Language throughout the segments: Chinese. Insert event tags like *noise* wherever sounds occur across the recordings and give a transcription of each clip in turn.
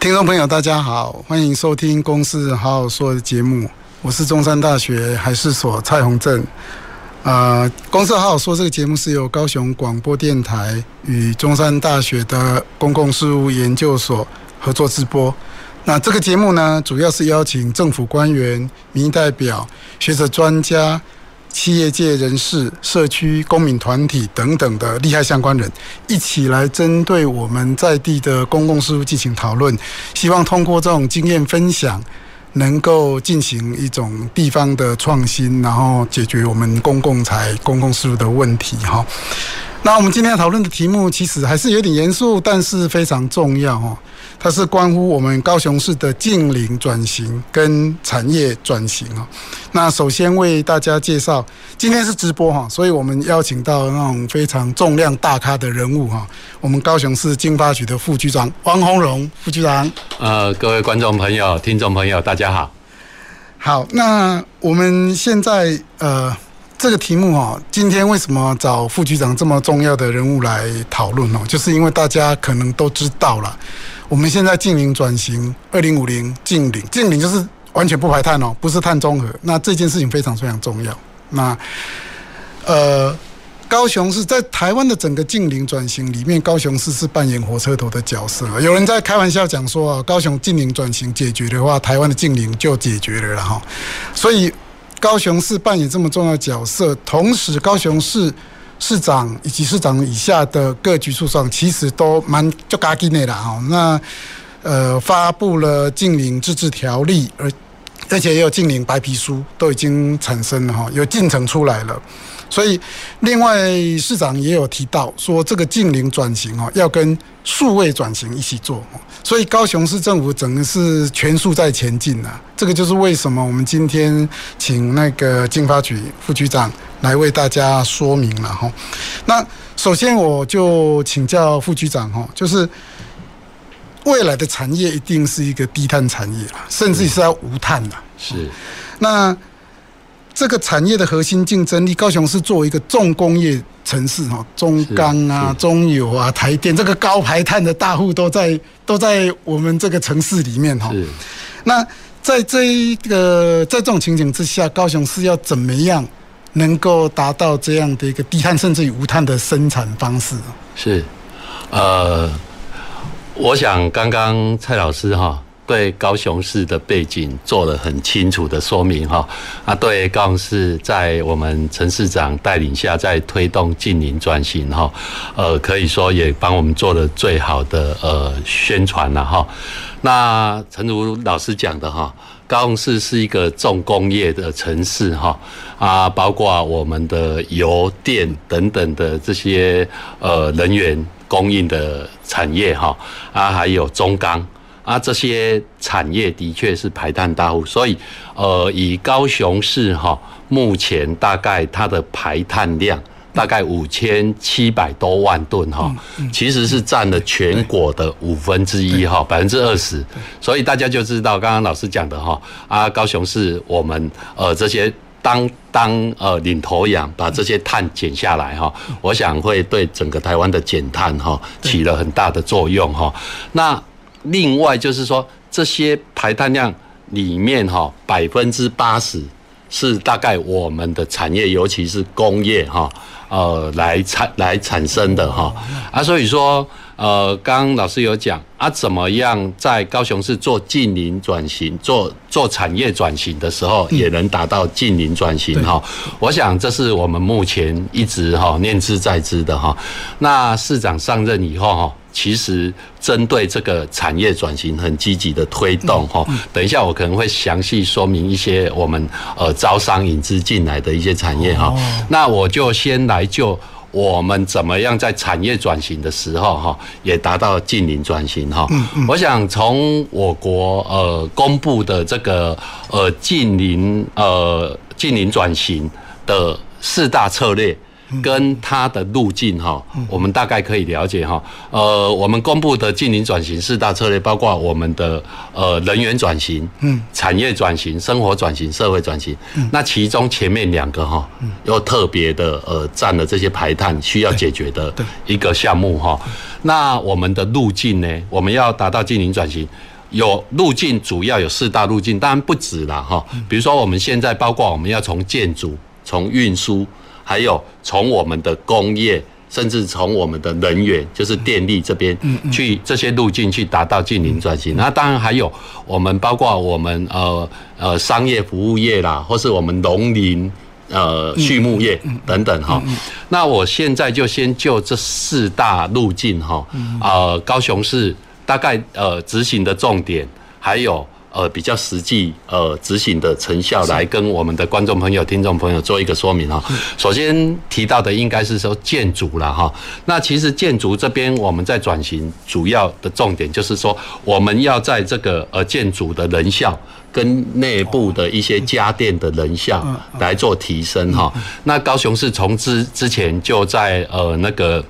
听众朋友，大家好，欢迎收听《公事好好说》的节目，我是中山大学海事所蔡宏正。呃，公事好好说这个节目是由高雄广播电台与中山大学的公共事务研究所合作直播。那这个节目呢，主要是邀请政府官员、民意代表、学者专家、企业界人士、社区公民团体等等的利害相关人，一起来针对我们在地的公共事务进行讨论，希望通过这种经验分享。能够进行一种地方的创新，然后解决我们公共财、公共事务的问题。哈，那我们今天要讨论的题目其实还是有点严肃，但是非常重要。哈。它是关乎我们高雄市的近邻转型跟产业转型啊。那首先为大家介绍，今天是直播哈，所以我们邀请到那种非常重量大咖的人物哈。我们高雄市经发局的副局长王宏荣副局长。呃，各位观众朋友、听众朋友，大家好。好，那我们现在呃。这个题目哈，今天为什么找副局长这么重要的人物来讨论哦？就是因为大家可能都知道了，我们现在净零转型，二零五零净零，净零就是完全不排碳哦，不是碳中和。那这件事情非常非常重要。那呃，高雄市在台湾的整个净零转型里面，高雄市是扮演火车头的角色。有人在开玩笑讲说啊，高雄净零转型解决的话，台湾的净零就解决了哈。所以。高雄市扮演这么重要角色，同时高雄市市长以及市长以下的各局处长其实都蛮就嘎紧的啦哈。那呃发布了禁令自治条例，而而且也有禁令白皮书都已经产生了哈，有进程出来了。所以，另外市长也有提到说，这个近邻转型哦，要跟数位转型一起做。所以，高雄市政府整个是全速在前进啊。这个就是为什么我们今天请那个经发局副局长来为大家说明了哈。那首先我就请教副局长哈，就是未来的产业一定是一个低碳产业啦，甚至是要无碳的。是。那这个产业的核心竞争力，高雄市作为一个重工业城市哈，中钢啊、中油啊、台电这个高排碳的大户都在都在我们这个城市里面哈。那在这一个在这种情景之下，高雄市要怎么样能够达到这样的一个低碳甚至于无碳的生产方式？是，呃，我想刚刚蔡老师哈。对高雄市的背景做了很清楚的说明哈，啊，对高雄市在我们陈市长带领下在推动近邻转型哈，呃，可以说也帮我们做了最好的呃宣传了哈。那陈如老师讲的哈，高雄市是一个重工业的城市哈，啊，包括我们的油电等等的这些呃能源供应的产业哈，啊，还有中钢。啊，这些产业的确是排碳大户，所以，呃，以高雄市哈，目前大概它的排碳量大概五千七百多万吨哈，其实是占了全国的五分之一哈，百分之二十，所以大家就知道刚刚老师讲的哈，啊，高雄市我们呃这些当当呃领头羊，把这些碳减下来哈，我想会对整个台湾的减碳哈起了很大的作用哈，那。另外就是说，这些排碳量里面哈，百分之八十是大概我们的产业，尤其是工业哈，呃，来产来产生的哈啊，所以说呃，刚刚老师有讲啊，怎么样在高雄市做近邻转型，做做产业转型的时候，也能达到近邻转型哈。我想这是我们目前一直哈念兹在兹的哈。那市长上任以后哈。其实针对这个产业转型很积极的推动哈，等一下我可能会详细说明一些我们呃招商引资进来的一些产业哈。那我就先来就我们怎么样在产业转型的时候哈，也达到净零转型哈。我想从我国呃公布的这个呃近零呃近零转型的四大策略。跟它的路径哈，我们大概可以了解哈。呃，我们公布的近零转型四大策略，包括我们的呃人员转型、嗯，产业转型、生活转型、社会转型。那其中前面两个哈，又特别的呃占了这些排碳需要解决的一个项目哈。那我们的路径呢，我们要达到近零转型，有路径主要有四大路径，当然不止了哈。比如说我们现在包括我们要从建筑、从运输。还有从我们的工业，甚至从我们的能源，就是电力这边去这些路径去达到近零转型。那当然还有我们包括我们呃呃商业服务业啦，或是我们农林呃畜牧业等等哈。那我现在就先就这四大路径哈，呃高雄市大概呃执行的重点还有。呃，比较实际呃执行的成效，来跟我们的观众朋友、听众朋友做一个说明哈。首先提到的应该是说建筑了哈。那其实建筑这边我们在转型，主要的重点就是说，我们要在这个呃建筑的人效跟内部的一些家电的人效来做提升哈。那高雄市从之之前就在呃那个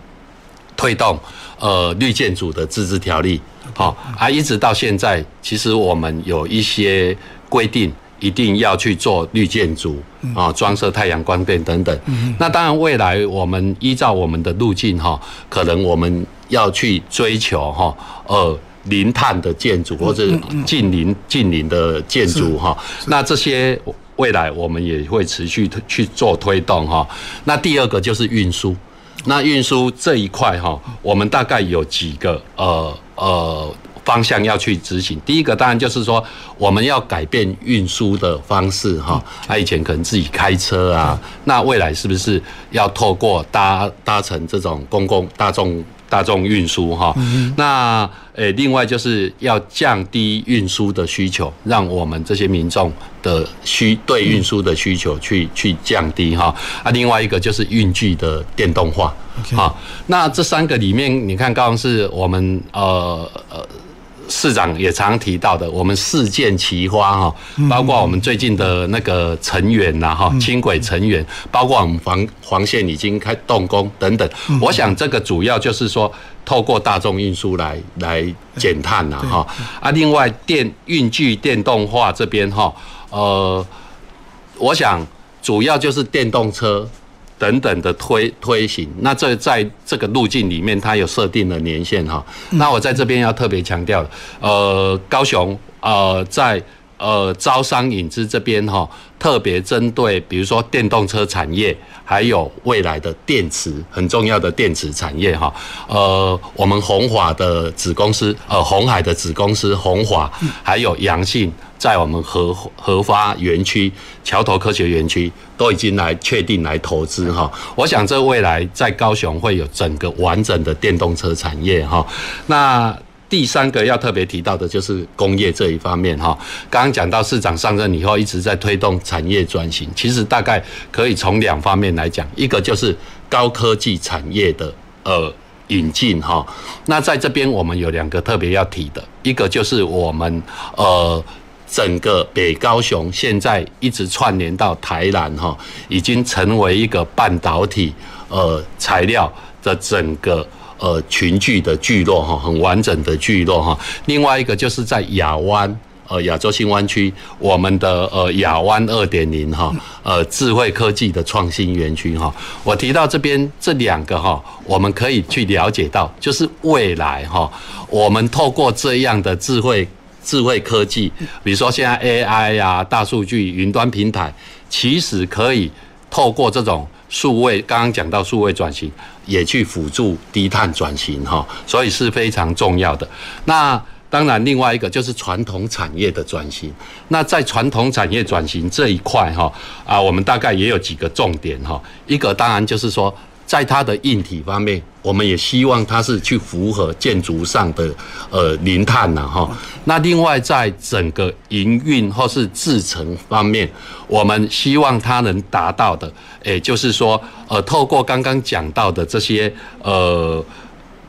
推动呃绿建筑的自治条例。好啊，一直到现在，其实我们有一些规定，一定要去做绿建筑啊，装设太阳光电等等。那当然，未来我们依照我们的路径哈，可能我们要去追求哈，呃，零碳的建筑或者近零近零的建筑哈。那这些未来我们也会持续去做推动哈。那第二个就是运输。那运输这一块哈，我们大概有几个呃呃方向要去执行。第一个当然就是说，我们要改变运输的方式哈。他以前可能自己开车啊，那未来是不是要透过搭搭乘这种公共大众？大众运输哈，那诶，另外就是要降低运输的需求，让我们这些民众的需对运输的需求去去降低哈。啊，另外一个就是运具的电动化。好，那这三个里面，你看，刚刚是我们呃呃。市长也常提到的，我们四箭齐发哈，包括我们最近的那个成员呐哈，轻轨成员，包括我们黄黄线已经开动工等等。我想这个主要就是说，透过大众运输来来减碳呐哈。啊，另外电运具电动化这边哈，呃，我想主要就是电动车。等等的推推行，那这在这个路径里面，它有设定的年限哈。那我在这边要特别强调，呃，高雄呃在呃招商引资这边哈，特别针对比如说电动车产业，还有未来的电池很重要的电池产业哈。呃，我们鸿华的子公司，呃，鸿海的子公司鸿华，还有阳信。在我们核核发园区、桥头科学园区都已经来确定来投资哈，我想这未来在高雄会有整个完整的电动车产业哈。那第三个要特别提到的就是工业这一方面哈。刚刚讲到市长上任以后一直在推动产业转型，其实大概可以从两方面来讲，一个就是高科技产业的呃引进哈。那在这边我们有两个特别要提的，一个就是我们呃。整个北高雄现在一直串联到台南哈，已经成为一个半导体呃材料的整个呃群聚的聚落哈，很完整的聚落哈。另外一个就是在亚湾呃亚洲新湾区，我们的呃亚湾二点零哈呃智慧科技的创新园区哈。我提到这边这两个哈，我们可以去了解到，就是未来哈，我们透过这样的智慧。智慧科技，比如说现在 AI 呀、大数据、云端平台，其实可以透过这种数位，刚刚讲到数位转型，也去辅助低碳转型哈，所以是非常重要的。那当然，另外一个就是传统产业的转型。那在传统产业转型这一块哈啊，我们大概也有几个重点哈。一个当然就是说，在它的硬体方面，我们也希望它是去符合建筑上的呃零碳呐哈。那另外在整个营运或是制程方面，我们希望它能达到的，也就是说，呃，透过刚刚讲到的这些呃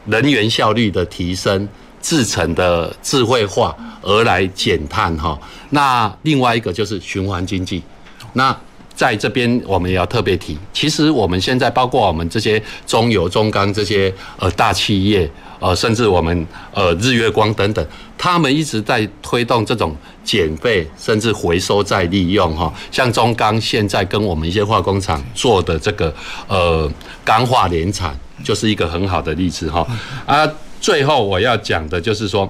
能源效率的提升、制程的智慧化而来减碳哈。那另外一个就是循环经济，那。在这边，我们也要特别提，其实我们现在包括我们这些中油、中钢这些呃大企业，呃，甚至我们呃日月光等等，他们一直在推动这种减废，甚至回收再利用哈。像中钢现在跟我们一些化工厂做的这个呃钢化联产，就是一个很好的例子哈。啊，最后我要讲的就是说，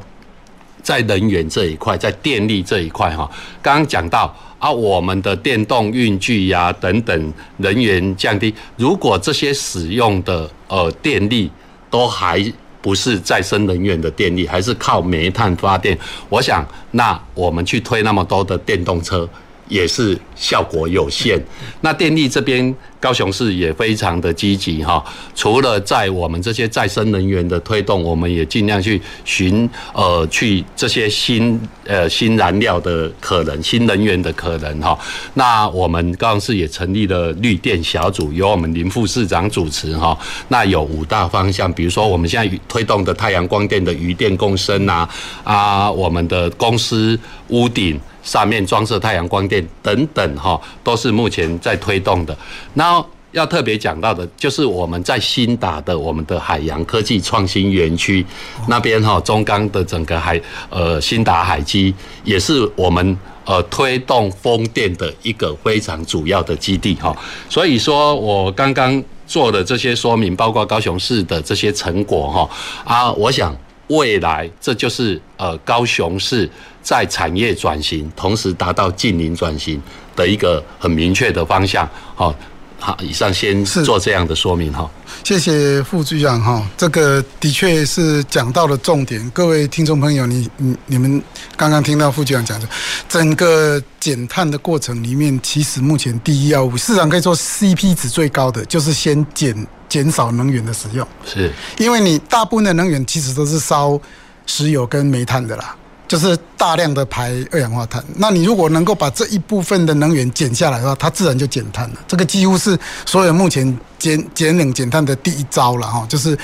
在能源这一块，在电力这一块哈，刚刚讲到。啊，我们的电动运具呀等等，能源降低。如果这些使用的呃电力都还不是再生能源的电力，还是靠煤炭发电，我想那我们去推那么多的电动车。也是效果有限。那电力这边，高雄市也非常的积极哈。除了在我们这些再生能源的推动，我们也尽量去寻呃去这些新呃新燃料的可能、新能源的可能哈。那我们高雄市也成立了绿电小组，由我们林副市长主持哈。那有五大方向，比如说我们现在推动的太阳光电的余电共生呐，啊，我们的公司屋顶。上面装设太阳光电等等哈，都是目前在推动的。那要特别讲到的，就是我们在新打的我们的海洋科技创新园区那边哈，中钢的整个海呃新打海基也是我们呃推动风电的一个非常主要的基地哈。所以说我刚刚做的这些说明，包括高雄市的这些成果哈啊，我想。未来，这就是呃高雄市在产业转型，同时达到近零转型的一个很明确的方向。好，好，以上先做这样的说明哈。谢谢副局长哈，这个的确是讲到了重点。各位听众朋友，你你你们刚刚听到副局长讲的，整个减碳的过程里面，其实目前第一要务，市场可以说 CP 值最高的，就是先减。减少能源的使用，是因为你大部分的能源其实都是烧石油跟煤炭的啦，就是大量的排二氧化碳。那你如果能够把这一部分的能源减下来的话，它自然就减碳了。这个几乎是所有目前减减冷减碳的第一招了哈。就是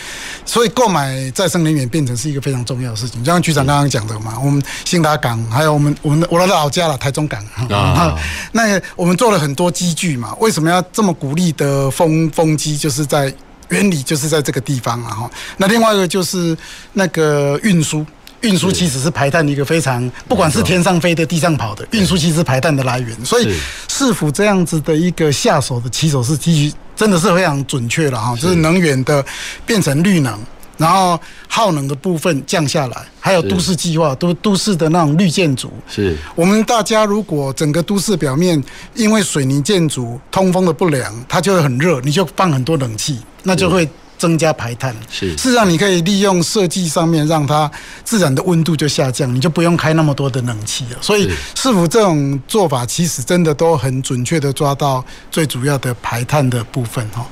所以购买再生能源变成是一个非常重要的事情。就像局长刚刚讲的嘛，我们兴达港还有我们我们的我的老家了台中港啊，那我们做了很多机具嘛。为什么要这么鼓励的风风机？就是在原理就是在这个地方了哈。那另外一个就是那个运输，运输其实是排碳的一个非常，不管是天上飞的、地上跑的，运输其实是排碳的来源。所以市府这样子的一个下手的起手是基于真的是非常准确了哈，就是能源的变成绿能。然后耗能的部分降下来，还有都市计划，都都市的那种绿建筑。是。我们大家如果整个都市表面因为水泥建筑通风的不良，它就会很热，你就放很多冷气，那就会增加排碳。是，事实上你可以利用设计上面让它自然的温度就下降，你就不用开那么多的冷气了。所以市府这种做法其实真的都很准确的抓到最主要的排碳的部分哈。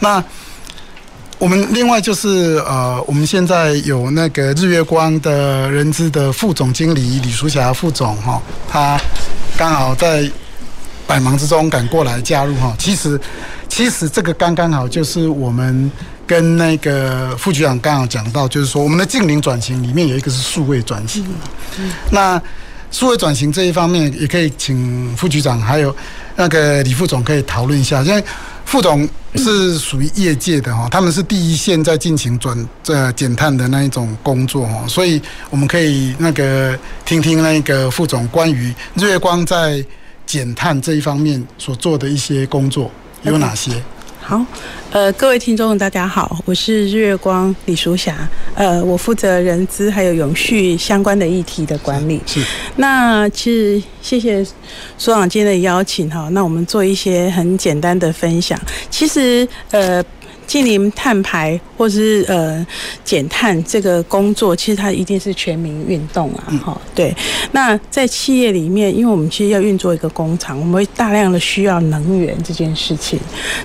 那。我们另外就是呃，我们现在有那个日月光的人资的副总经理李淑霞副总哈，他刚好在百忙之中赶过来加入哈。其实其实这个刚刚好就是我们跟那个副局长刚好讲到，就是说我们的净零转型里面有一个是数位转型。那数位转型这一方面也可以请副局长还有那个李副总可以讨论一下，因为。副总是属于业界的哈，他们是第一线在进行转这减碳的那一种工作哈，所以我们可以那个听听那个副总关于日月光在减碳这一方面所做的一些工作有哪些。Okay. 好，呃，各位听众大家好，我是日月光李淑霞，呃，我负责人资还有永续相关的议题的管理。是，是那其实谢谢所长今天的邀请哈，那我们做一些很简单的分享。其实，呃。净零碳排或是呃减碳这个工作，其实它一定是全民运动啊，哈、嗯，对。那在企业里面，因为我们其实要运作一个工厂，我们会大量的需要能源这件事情，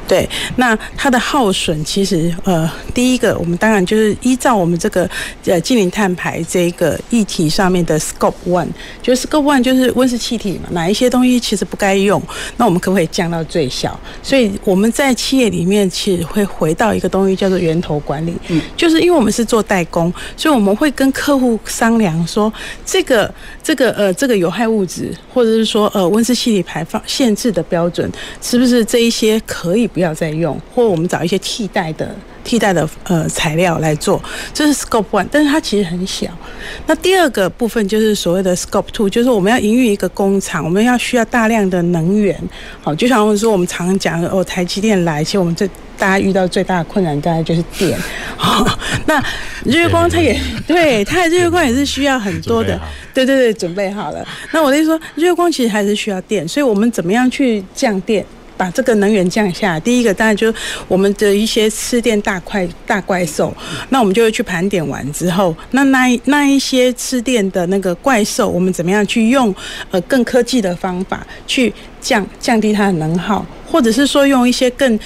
对。那它的耗损，其实呃，第一个，我们当然就是依照我们这个呃近零碳排这个议题上面的 Scope One，就是 Scope One 就是温室气体嘛，哪一些东西其实不该用，那我们可不可以降到最小？所以我们在企业里面其实会回到一个东西叫做源头管理，嗯，就是因为我们是做代工，所以我们会跟客户商量说，这个这个呃这个有害物质，或者是说呃温室气体排放限制的标准，是不是这一些可以不要再用，或者我们找一些替代的。替代的呃材料来做，这是 Scope One，但是它其实很小。那第二个部分就是所谓的 Scope Two，就是我们要营运一个工厂，我们要需要大量的能源。好，就像我们说，我们常常讲哦，台积电来，其实我们这大家遇到最大的困难，大概就是电。好，*laughs* 那日月光它也对，它的日月光也是需要很多的，对对对，准备好了。那我的意思说，日月光其实还是需要电，所以我们怎么样去降电？把这个能源降下来，第一个当然就是我们的一些吃电大怪大怪兽，那我们就会去盘点完之后，那那那一些吃电的那个怪兽，我们怎么样去用呃更科技的方法去降降低它的能耗，或者是说用一些更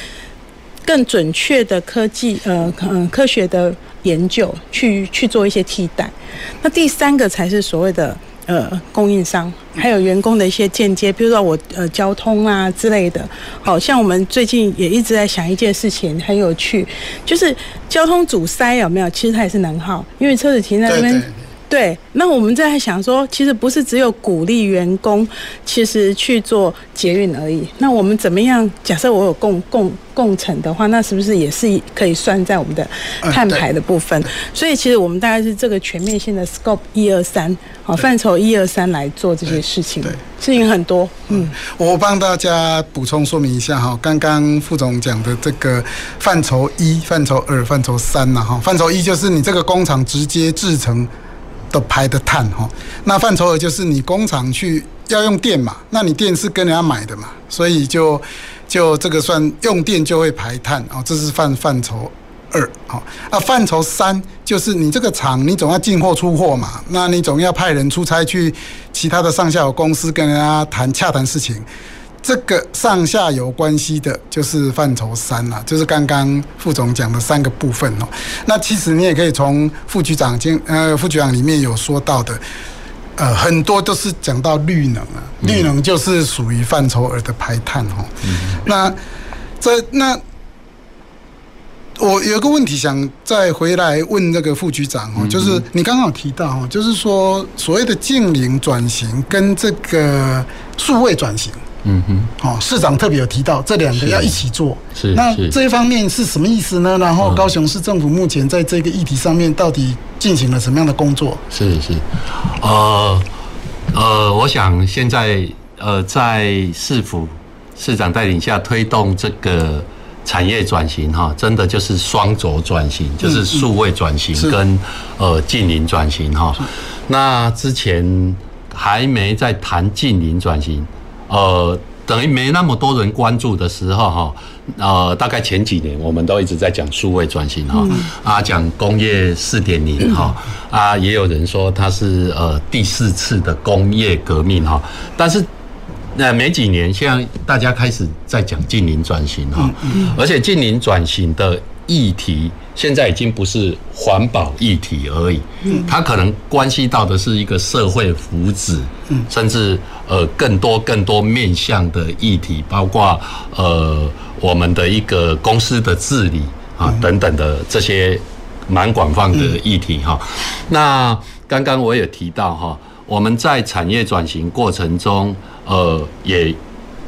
更准确的科技呃嗯科学的研究去去做一些替代。那第三个才是所谓的。呃，供应商还有员工的一些间接，比如说我呃交通啊之类的，好像我们最近也一直在想一件事情，很有趣，就是交通阻塞有没有？其实它也是能耗，因为车子停在那边。对那我们在想说，其实不是只有鼓励员工，其实去做捷运而已。那我们怎么样？假设我有共共共乘的话，那是不是也是可以算在我们的碳排的部分？所以其实我们大概是这个全面性的 scope 一二三，好范畴一二三来做这些事情。对，事情很多。嗯，我帮大家补充说明一下哈，刚刚副总讲的这个范畴一、范畴二、范畴三呐哈，范畴一就是你这个工厂直接制成。的排的碳哈，那范畴二就是你工厂去要用电嘛，那你电是跟人家买的嘛，所以就就这个算用电就会排碳哦，这是范范畴二好，啊范畴三就是你这个厂你总要进货出货嘛，那你总要派人出差去其他的上下游公司跟人家谈洽谈事情。这个上下游关系的，就是范畴三了，就是刚刚副总讲的三个部分哦。那其实你也可以从副局长经呃副局长里面有说到的，呃很多都是讲到绿能啊，绿能就是属于范畴二的排碳哦。那这那我有个问题想再回来问那个副局长哦，就是你刚刚有提到哦，就是说所谓的净零转型跟这个数位转型。嗯哼，哦，市长特别有提到这两个要一起做，是，是那这一方面是什么意思呢？然后高雄市政府目前在这个议题上面到底进行了什么样的工作？是是，呃呃，我想现在呃在市府市长带领下推动这个产业转型哈，真的就是双轴转型，就是数位转型跟呃近邻转型哈。那之前还没在谈近邻转型。呃，等于没那么多人关注的时候，哈，呃，大概前几年我们都一直在讲数位转型，哈，啊，讲工业四点零，哈，啊，也有人说它是呃第四次的工业革命，哈，但是那没几年，现在大家开始在讲近邻转型，哈，而且近邻转型的议题。现在已经不是环保议题而已，嗯它可能关系到的是一个社会福祉，嗯甚至呃更多更多面向的议题，包括呃我们的一个公司的治理啊等等的这些蛮广泛的议题哈。那刚刚我也提到哈，我们在产业转型过程中，呃也。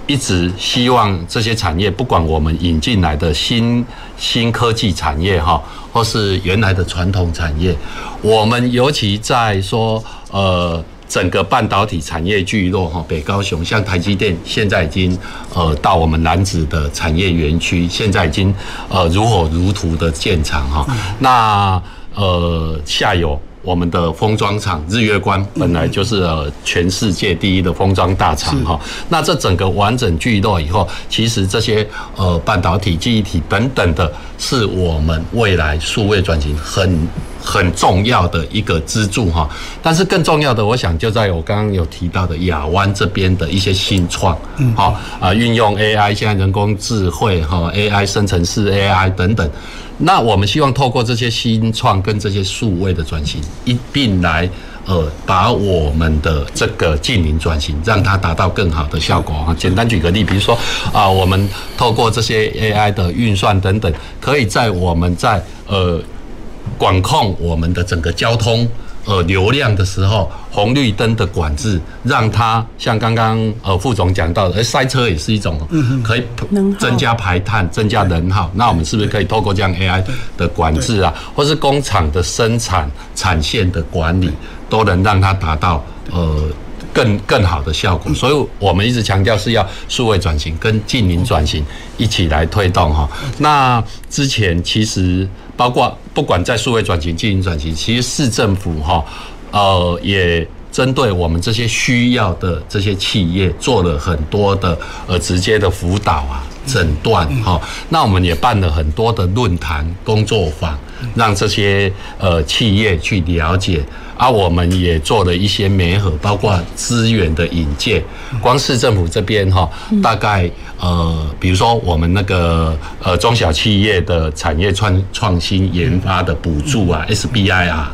一直希望这些产业，不管我们引进来的新新科技产业哈，或是原来的传统产业，我们尤其在说呃整个半导体产业聚落哈，北高雄像台积电现在已经呃到我们南子的产业园区，现在已经呃如火如荼的建厂哈，那呃下游我们的封装厂日月光本来就是呃全世界第一的封装大厂哈，那这整个完整聚落以后，其实这些呃半导体、记忆体等等的，是我们未来数位转型很很重要的一个支柱哈。但是更重要的，我想就在我刚刚有提到的亚湾这边的一些新创，好啊，运用 AI，现在人工智慧哈，AI 生成式 AI 等等。那我们希望透过这些新创跟这些数位的转型一并来，呃，把我们的这个近邻转型让它达到更好的效果哈。简单举个例，比如说啊，我们透过这些 AI 的运算等等，可以在我们在呃管控我们的整个交通。呃，流量的时候，红绿灯的管制，让它像刚刚呃副总讲到的，而，塞车也是一种，可以增加排碳、增加能耗。那我们是不是可以透过这样 AI 的管制啊，或是工厂的生产产线的管理，都能让它达到呃更更好的效果？所以我们一直强调是要数位转型跟近邻转型一起来推动哈。那之前其实。包括不管在数位转型、经营转型，其实市政府哈，呃，也针对我们这些需要的这些企业，做了很多的呃直接的辅导啊、诊断哈。那我们也办了很多的论坛、工作坊，让这些呃企业去了解。啊，我们也做了一些媒合，包括资源的引介。光市政府这边哈，大概呃，比如说我们那个呃中小企业的产业创创新研发的补助啊，SBI 啊，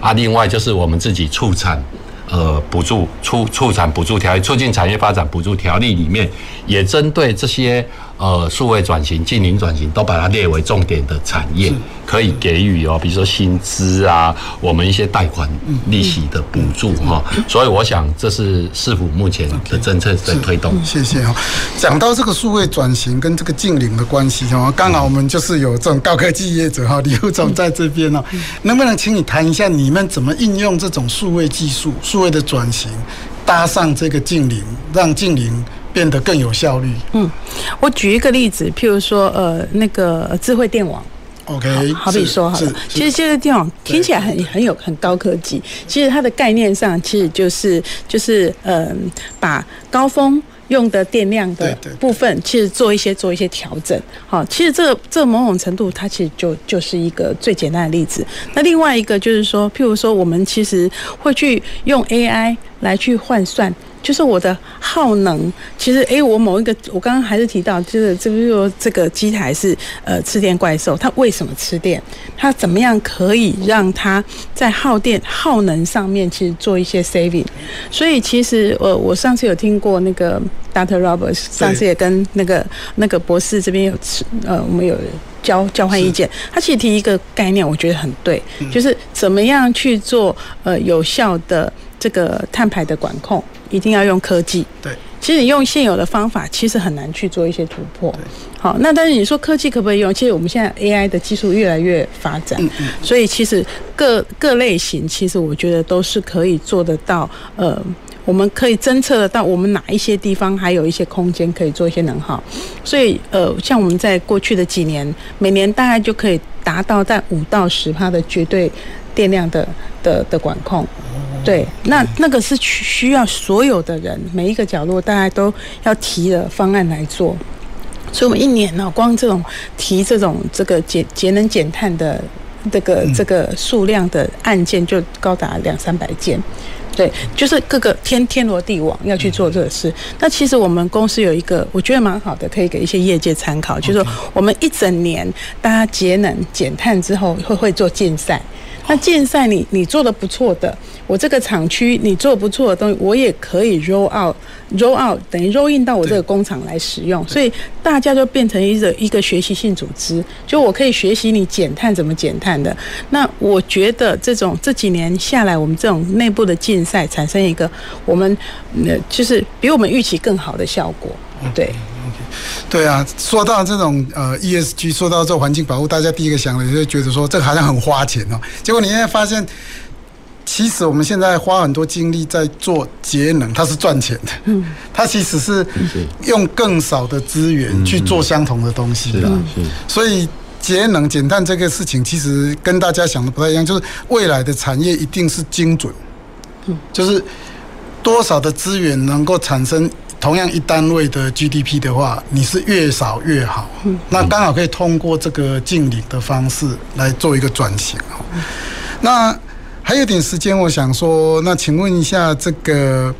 啊，另外就是我们自己促产呃补助促促产补助条例，促进产业发展补助条例里面，也针对这些。呃，数位转型、净零转型都把它列为重点的产业，可以给予哦，比如说薪资啊，我们一些贷款利息的补助哈。所以我想，这是市府目前的政策在推动。谢谢哈。讲到这个数位转型跟这个净零的关系哈，刚好我们就是有这种高科技业者哈，李副总在这边哦，能不能请你谈一下你们怎么应用这种数位技术、数位的转型，搭上这个净零，让净零。变得更有效率。嗯，我举一个例子，譬如说，呃，那个智慧电网。OK，好，比说好了，其实这个电网听起来很很有很高科技，其实它的概念上其实就是就是嗯、呃，把高峰用的电量的部分，其实做一些做一些调整。好，其实这个这个某种程度，它其实就就是一个最简单的例子。那另外一个就是说，譬如说，我们其实会去用 AI 来去换算。就是我的耗能，其实诶、欸，我某一个，我刚刚还是提到，就是这个说这个机台是呃吃电怪兽，它为什么吃电？它怎么样可以让它在耗电耗能上面其实做一些 saving？所以其实呃，我上次有听过那个 Dr. Roberts，上次也跟那个那个博士这边有吃呃，我们有交交换意见，他其实提一个概念，我觉得很对，就是怎么样去做呃有效的这个碳排的管控。一定要用科技。对，其实你用现有的方法，其实很难去做一些突破。好，那但是你说科技可不可以用？其实我们现在 AI 的技术越来越发展，所以其实各各类型，其实我觉得都是可以做得到。呃，我们可以侦测得到我们哪一些地方还有一些空间可以做一些能耗。所以呃，像我们在过去的几年，每年大概就可以达到在五到十帕的绝对电量的的的管控。对，那那个是需要所有的人，每一个角落大家都要提的方案来做，所以我们一年呢，光这种提这种这个节节能减碳的这个这个数量的案件就高达两三百件，对，就是各个天天罗地网要去做这个事。那其实我们公司有一个我觉得蛮好的，可以给一些业界参考，就是说我们一整年大家节能减碳之后会会做竞赛。那竞赛你你做的不错的，我这个厂区你做不错的东西，我也可以 roll out roll out 等于 roll in 到我这个工厂来使用，所以大家就变成一个一个学习性组织，就我可以学习你减碳怎么减碳的。那我觉得这种这几年下来，我们这种内部的竞赛产生一个我们呃就是比我们预期更好的效果，对。对啊，说到这种呃 ESG，说到这环境保护，大家第一个想的就觉得说这个好像很花钱哦。结果你现在发现，其实我们现在花很多精力在做节能，它是赚钱的。嗯，它其实是用更少的资源去做相同的东西的。所以节能减碳这个事情，其实跟大家想的不太一样，就是未来的产业一定是精准，嗯，就是多少的资源能够产生同样一单位的 GDP 的话，你是越少越好。嗯，那刚好可以通过这个净零的方式来做一个转型。那还有点时间，我想说，那请问一下这个。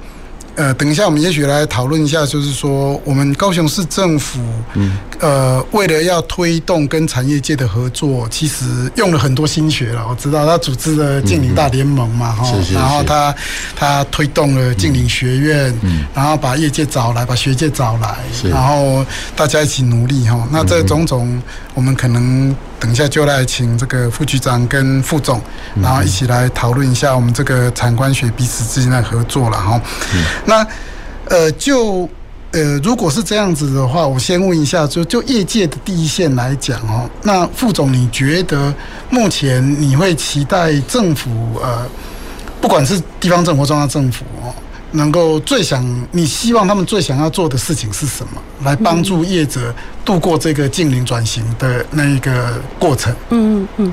呃，等一下，我们也许来讨论一下，就是说，我们高雄市政府，嗯，呃，为了要推动跟产业界的合作，其实用了很多心血了。我知道他组织了净零大联盟嘛，哈、嗯，然后他他推动了净零学院，嗯，然后把业界找来，把学界找来，然后大家一起努力，哈。那这种种，我们可能。等一下就来请这个副局长跟副总，然后一起来讨论一下我们这个产官学彼此之间的合作了哈。那呃，就呃，如果是这样子的话，我先问一下，就就业界的第一线来讲哦，那副总你觉得目前你会期待政府呃，不管是地方政府、中央政府哦。能够最想，你希望他们最想要做的事情是什么？来帮助业者度过这个近零转型的那一个过程。嗯嗯嗯。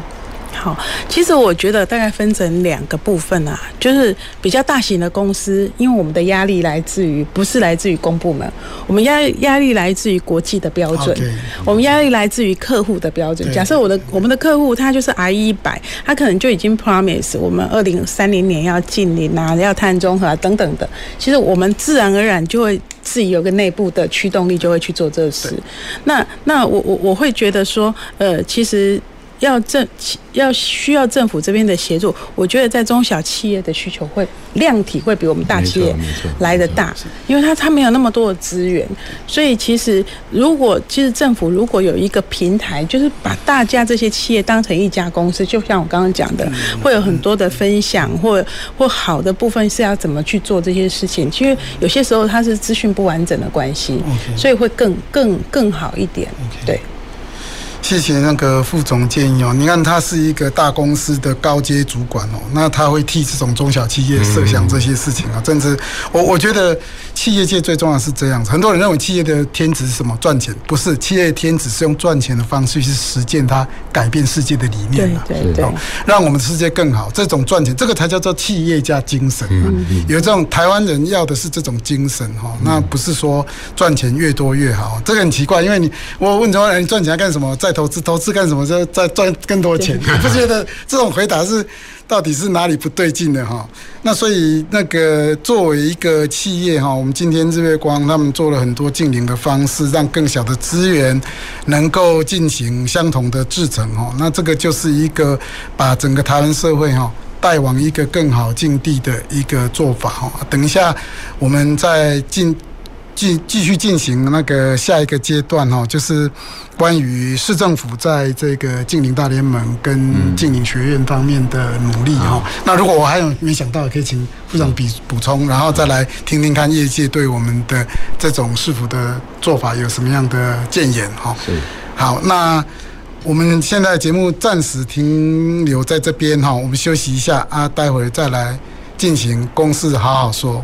好，其实我觉得大概分成两个部分啊，就是比较大型的公司，因为我们的压力来自于不是来自于公部门，我们压压力来自于国际的标准，okay, 我们压力来自于客户的标准。假设我的我们的客户他就是 IE 一百，他可能就已经 promise 我们二零三零年要净零啊，要碳中和啊等等的，其实我们自然而然就会自己有个内部的驱动力，就会去做这事。那那我我我会觉得说，呃，其实。要政要需要政府这边的协助，我觉得在中小企业的需求会量体会比我们大企业来的大，因为它它没有那么多的资源，所以其实如果其实政府如果有一个平台，就是把大家这些企业当成一家公司，就像我刚刚讲的，会有很多的分享或或好的部分是要怎么去做这些事情，其实有些时候它是资讯不完整的关系，所以会更更更好一点，对。谢谢那个副总建议哦，你看他是一个大公司的高阶主管哦，那他会替这种中小企业设想这些事情啊，甚至我我觉得企业界最重要的是这样子。很多人认为企业的天职是什么？赚钱？不是，企业的天职是用赚钱的方式去实践它改变世界的理念啊，对对对，让我们的世界更好。这种赚钱，这个才叫做企业家精神啊。有这种台湾人要的是这种精神哈，那不是说赚钱越多越好。这个很奇怪，因为你我问台湾人，赚钱要干什么？在投资，投资干什么？就再赚更多钱。你 *laughs* 不觉得这种回答是到底是哪里不对劲的哈？那所以那个作为一个企业哈，我们今天日月光他们做了很多净零的方式，让更小的资源能够进行相同的制成哈。那这个就是一个把整个台湾社会哈带往一个更好境地的一个做法哈。等一下我们再进。继继续进行那个下一个阶段哈，就是关于市政府在这个近邻大联盟跟近邻学院方面的努力哈。那如果我还有没想到，可以请副长补补充，然后再来听听看业界对我们的这种市府的做法有什么样的建言哈。好，那我们现在节目暂时停留在这边哈，我们休息一下啊，待会儿再来进行公事好好说。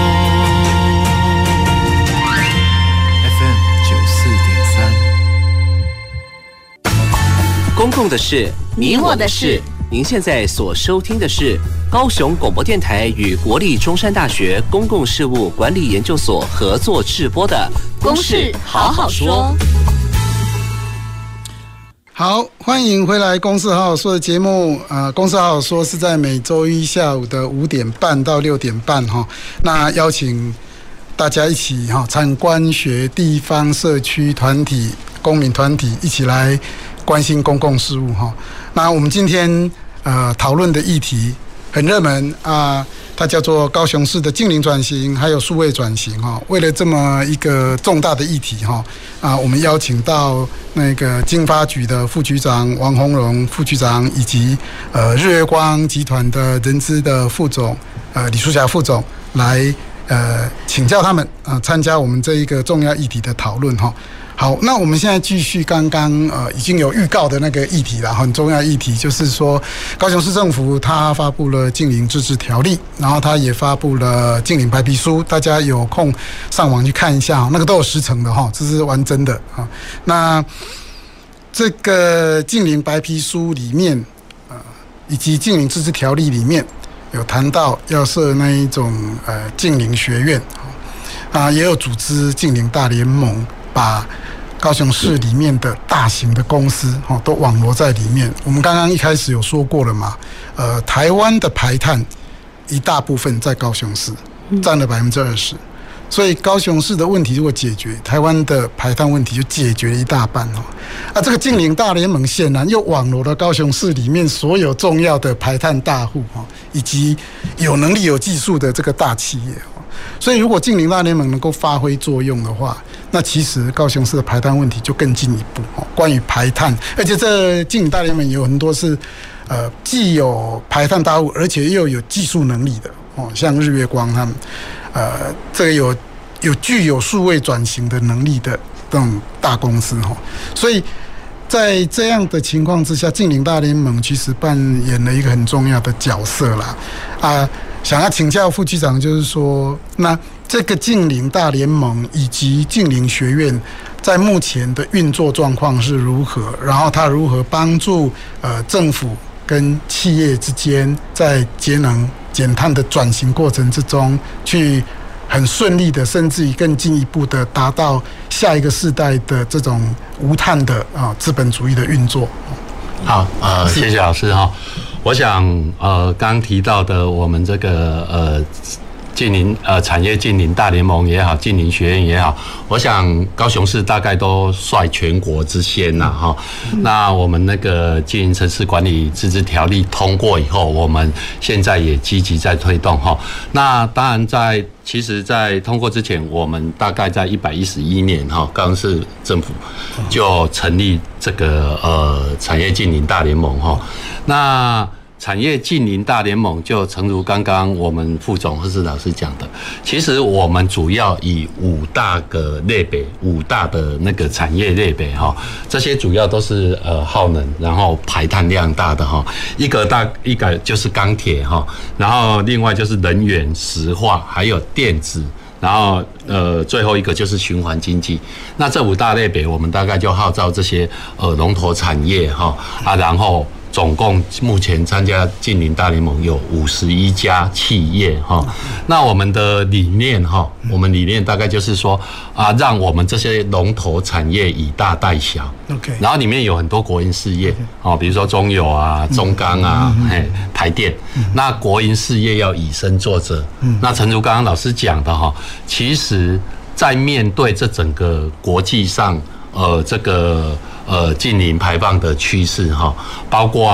共的事，你我的事。您现在所收听的是高雄广播电台与国立中山大学公共事务管理研究所合作制播的《公事好好说》。好，欢迎回来《公事好好说》的节目。啊，《公事好好说》是在每周一下午的五点半到六点半哈。那邀请大家一起哈，参观学地方社区团体、公民团体一起来关心公共事务哈。那我们今天呃讨论的议题很热门啊，它叫做高雄市的净零转型，还有数位转型哈。为了这么一个重大的议题哈啊，我们邀请到那个经发局的副局长王鸿荣副局长，以及呃日月光集团的人资的副总呃李淑霞副总来呃请教他们啊参加我们这一个重要议题的讨论哈。好，那我们现在继续刚刚呃已经有预告的那个议题了，很重要议题就是说，高雄市政府它发布了净零自治条例，然后它也发布了净零白皮书，大家有空上网去看一下，那个都有时程的哈，这是完真的啊。那这个净零白皮书里面，呃，以及净零自治条例里面有谈到要设那一种呃净零学院。啊，也有组织净零大联盟，把高雄市里面的大型的公司哦都网罗在里面。我们刚刚一开始有说过了嘛，呃，台湾的排碳一大部分在高雄市，占了百分之二十，所以高雄市的问题如果解决，台湾的排碳问题就解决了一大半哦。啊，这个净零大联盟显然又网罗了高雄市里面所有重要的排碳大户哈，以及有能力有技术的这个大企业。所以，如果净零大联盟能够发挥作用的话，那其实高雄市的排碳问题就更进一步哦。关于排碳，而且这净零大联盟有很多是，呃，既有排碳大户，而且又有技术能力的哦，像日月光他们，呃，这个有有具有数位转型的能力的这种大公司哈。所以在这样的情况之下，近邻大联盟其实扮演了一个很重要的角色啦，啊。想要请教副局长，就是说，那这个净零大联盟以及净零学院，在目前的运作状况是如何？然后它如何帮助呃政府跟企业之间在节能减碳的转型过程之中，去很顺利的，甚至于更进一步的达到下一个世代的这种无碳的啊资本主义的运作？好，呃，谢谢老师哈。我想，呃，刚提到的我们这个呃，净零呃产业净零大联盟也好，净零学院也好，我想高雄市大概都率全国之先呐哈。那我们那个净零城市管理自治条例通过以后，我们现在也积极在推动哈。那当然在。其实，在通过之前，我们大概在一百一十一年哈，高雄市政府就成立这个呃产业净零大联盟哈。那产业净零大联盟就诚如刚刚我们副总或是老师讲的，其实我们主要以五大个类别，五大的那个产业类别哈，这些主要都是呃耗能，然后排碳量大的哈，一个大一个就是钢铁哈，然后另外就是能源、石化，还有电子，然后呃最后一个就是循环经济。那这五大类别，我们大概就号召这些呃龙头产业哈啊，然后。总共目前参加近零大联盟有五十一家企业哈，那我们的理念哈，我们理念大概就是说啊，让我们这些龙头产业以大带小，OK，然后里面有很多国营事业哦，比如说中油啊、中钢啊、嘿台电，那国营事业要以身作则，那陈如刚刚老师讲的哈，其实在面对这整个国际上呃这个。呃，近零排放的趋势哈，包括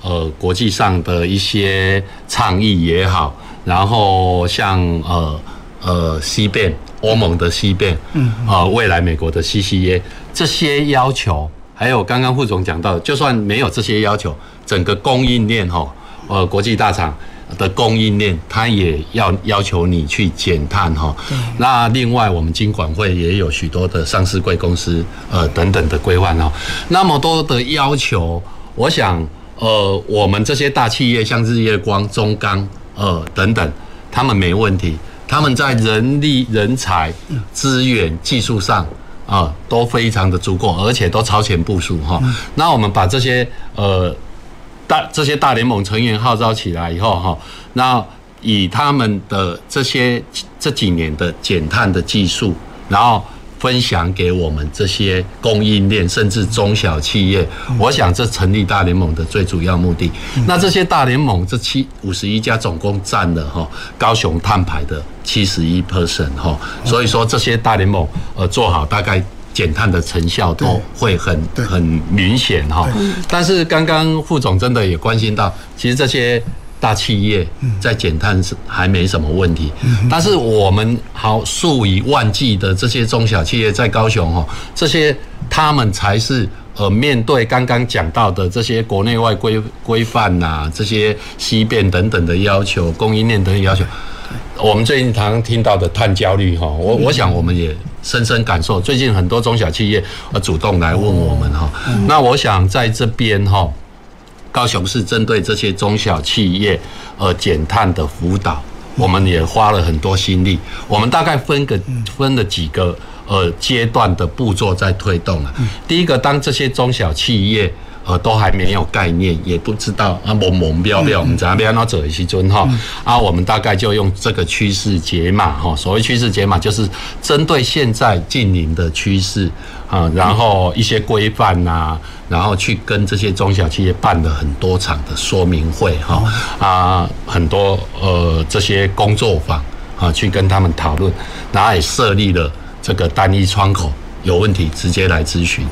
呃国际上的一些倡议也好，然后像呃呃西边欧盟的西边，嗯，呃未来美国的 CCA 这些要求，还有刚刚副总讲到，就算没有这些要求，整个供应链哈，呃国际大厂。的供应链，它也要要求你去减碳哈。那另外，我们金管会也有许多的上市贵公司，呃等等的规范哦。那么多的要求，我想，呃，我们这些大企业，像日月光、中钢，呃等等，他们没问题，他们在人力、人才、资源、技术上啊、呃，都非常的足够，而且都超前部署哈。那我们把这些呃。大这些大联盟成员号召起来以后，哈，那以他们的这些这几年的减碳的技术，然后分享给我们这些供应链甚至中小企业，我想这成立大联盟的最主要目的。那这些大联盟这七五十一家总共占了哈高雄碳排的七十一 percent 哈，所以说这些大联盟呃做好大概。减碳的成效都会很很明显哈，但是刚刚副总真的也关心到，其实这些大企业在减碳是还没什么问题，但是我们好数以万计的这些中小企业在高雄哈，这些他们才是呃面对刚刚讲到的这些国内外规规范呐，这些西边等等的要求，供应链等等要求，我们最近常常听到的碳焦虑哈，我我想我们也。深深感受。最近很多中小企业呃主动来问我们哈，那我想在这边哈，高雄市针对这些中小企业呃减碳的辅导，我们也花了很多心力。我们大概分个分了几个呃阶段的步骤在推动了。第一个，当这些中小企业呃，都还没有概念，也不知道啊，懵懵标标，我们怎样要走的时尊哈，啊，我们大概就用这个趋势解码哈。所谓趋势解码，就是针对现在近邻的趋势啊，然后一些规范呐，然后去跟这些中小企业办了很多场的说明会哈啊，很多呃这些工作坊啊，去跟他们讨论，然后也设立了这个单一窗口，有问题直接来咨询。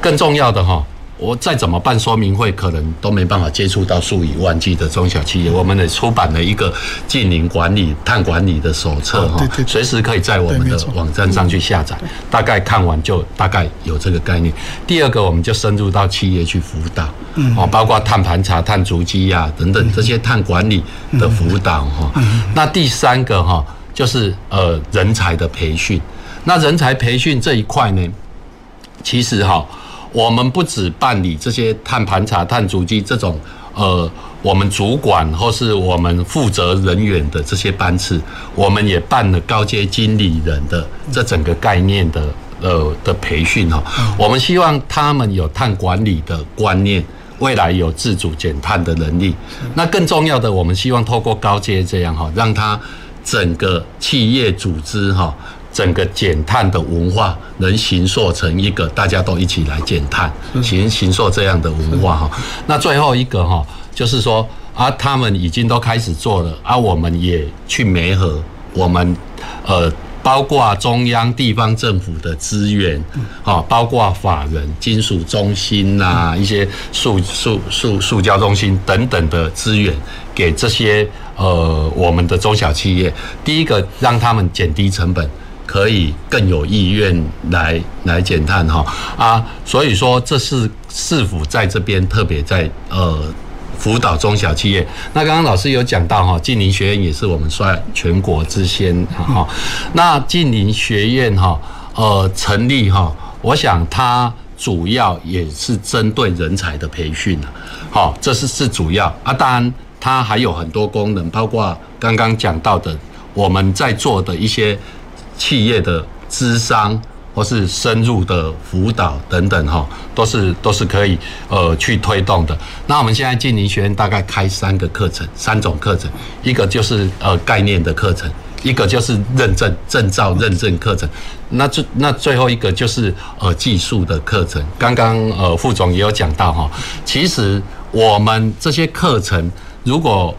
更重要的哈。我再怎么办说明会，可能都没办法接触到数以万计的中小企业。我们也出版了一个净零管理、碳管理的手册哈，随时可以在我们的网站上去下载。大概看完就大概有这个概念。第二个，我们就深入到企业去辅导，哦，包括碳盘查、碳足迹呀等等这些碳管理的辅导哈。那第三个哈，就是呃人才的培训。那人才培训这一块呢，其实哈。我们不只办理这些碳盘查、碳足迹这种，呃，我们主管或是我们负责人员的这些班次，我们也办了高阶经理人的这整个概念的呃的培训哈。我们希望他们有碳管理的观念，未来有自主减碳的能力。那更重要的，我们希望透过高阶这样哈，让他整个企业组织哈。整个减碳的文化能形塑成一个大家都一起来减碳，形形塑这样的文化哈。那最后一个哈，就是说啊，他们已经都开始做了啊，我们也去媒合我们呃，包括中央地方政府的资源啊，包括法人、金属中心呐，一些塑塑塑塑胶中心等等的资源，给这些呃我们的中小企业，第一个让他们减低成本。可以更有意愿来来减碳哈啊，所以说这是市府在这边特别在呃辅导中小企业。那刚刚老师有讲到哈，净零学院也是我们算全国之先哈。那净零学院哈呃成立哈，我想它主要也是针对人才的培训啊，好，这是是主要啊。当然它还有很多功能，包括刚刚讲到的我们在做的一些。企业的资商或是深入的辅导等等哈，都是都是可以呃去推动的。那我们现在净零学院大概开三个课程，三种课程，一个就是呃概念的课程，一个就是认证证照认证课程，那最那最后一个就是呃技术的课程。刚刚呃副总也有讲到哈，其实我们这些课程如果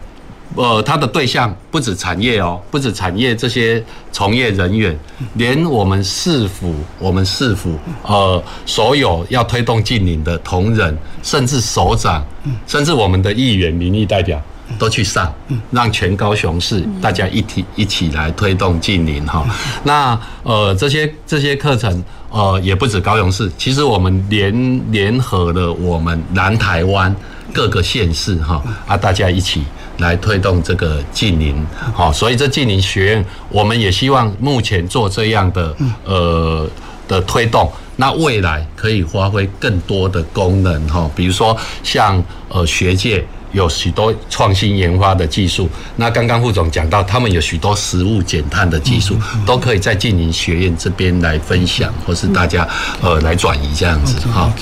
呃，他的对象不止产业哦，不止产业这些从业人员，连我们市府、我们市府呃，所有要推动近邻的同仁，甚至首长，甚至我们的议员、民意代表都去上，让全高雄市大家一起一起来推动近邻哈。那呃，这些这些课程呃，也不止高雄市，其实我们联联合了我们南台湾各个县市哈啊，大家一起。来推动这个近邻，好，所以这近邻学院，我们也希望目前做这样的呃的推动，那未来可以发挥更多的功能哈，比如说像呃学界。有许多创新研发的技术，那刚刚副总讲到，他们有许多实物减碳的技术，都可以在净零学院这边来分享，或是大家呃来转移这样子哈。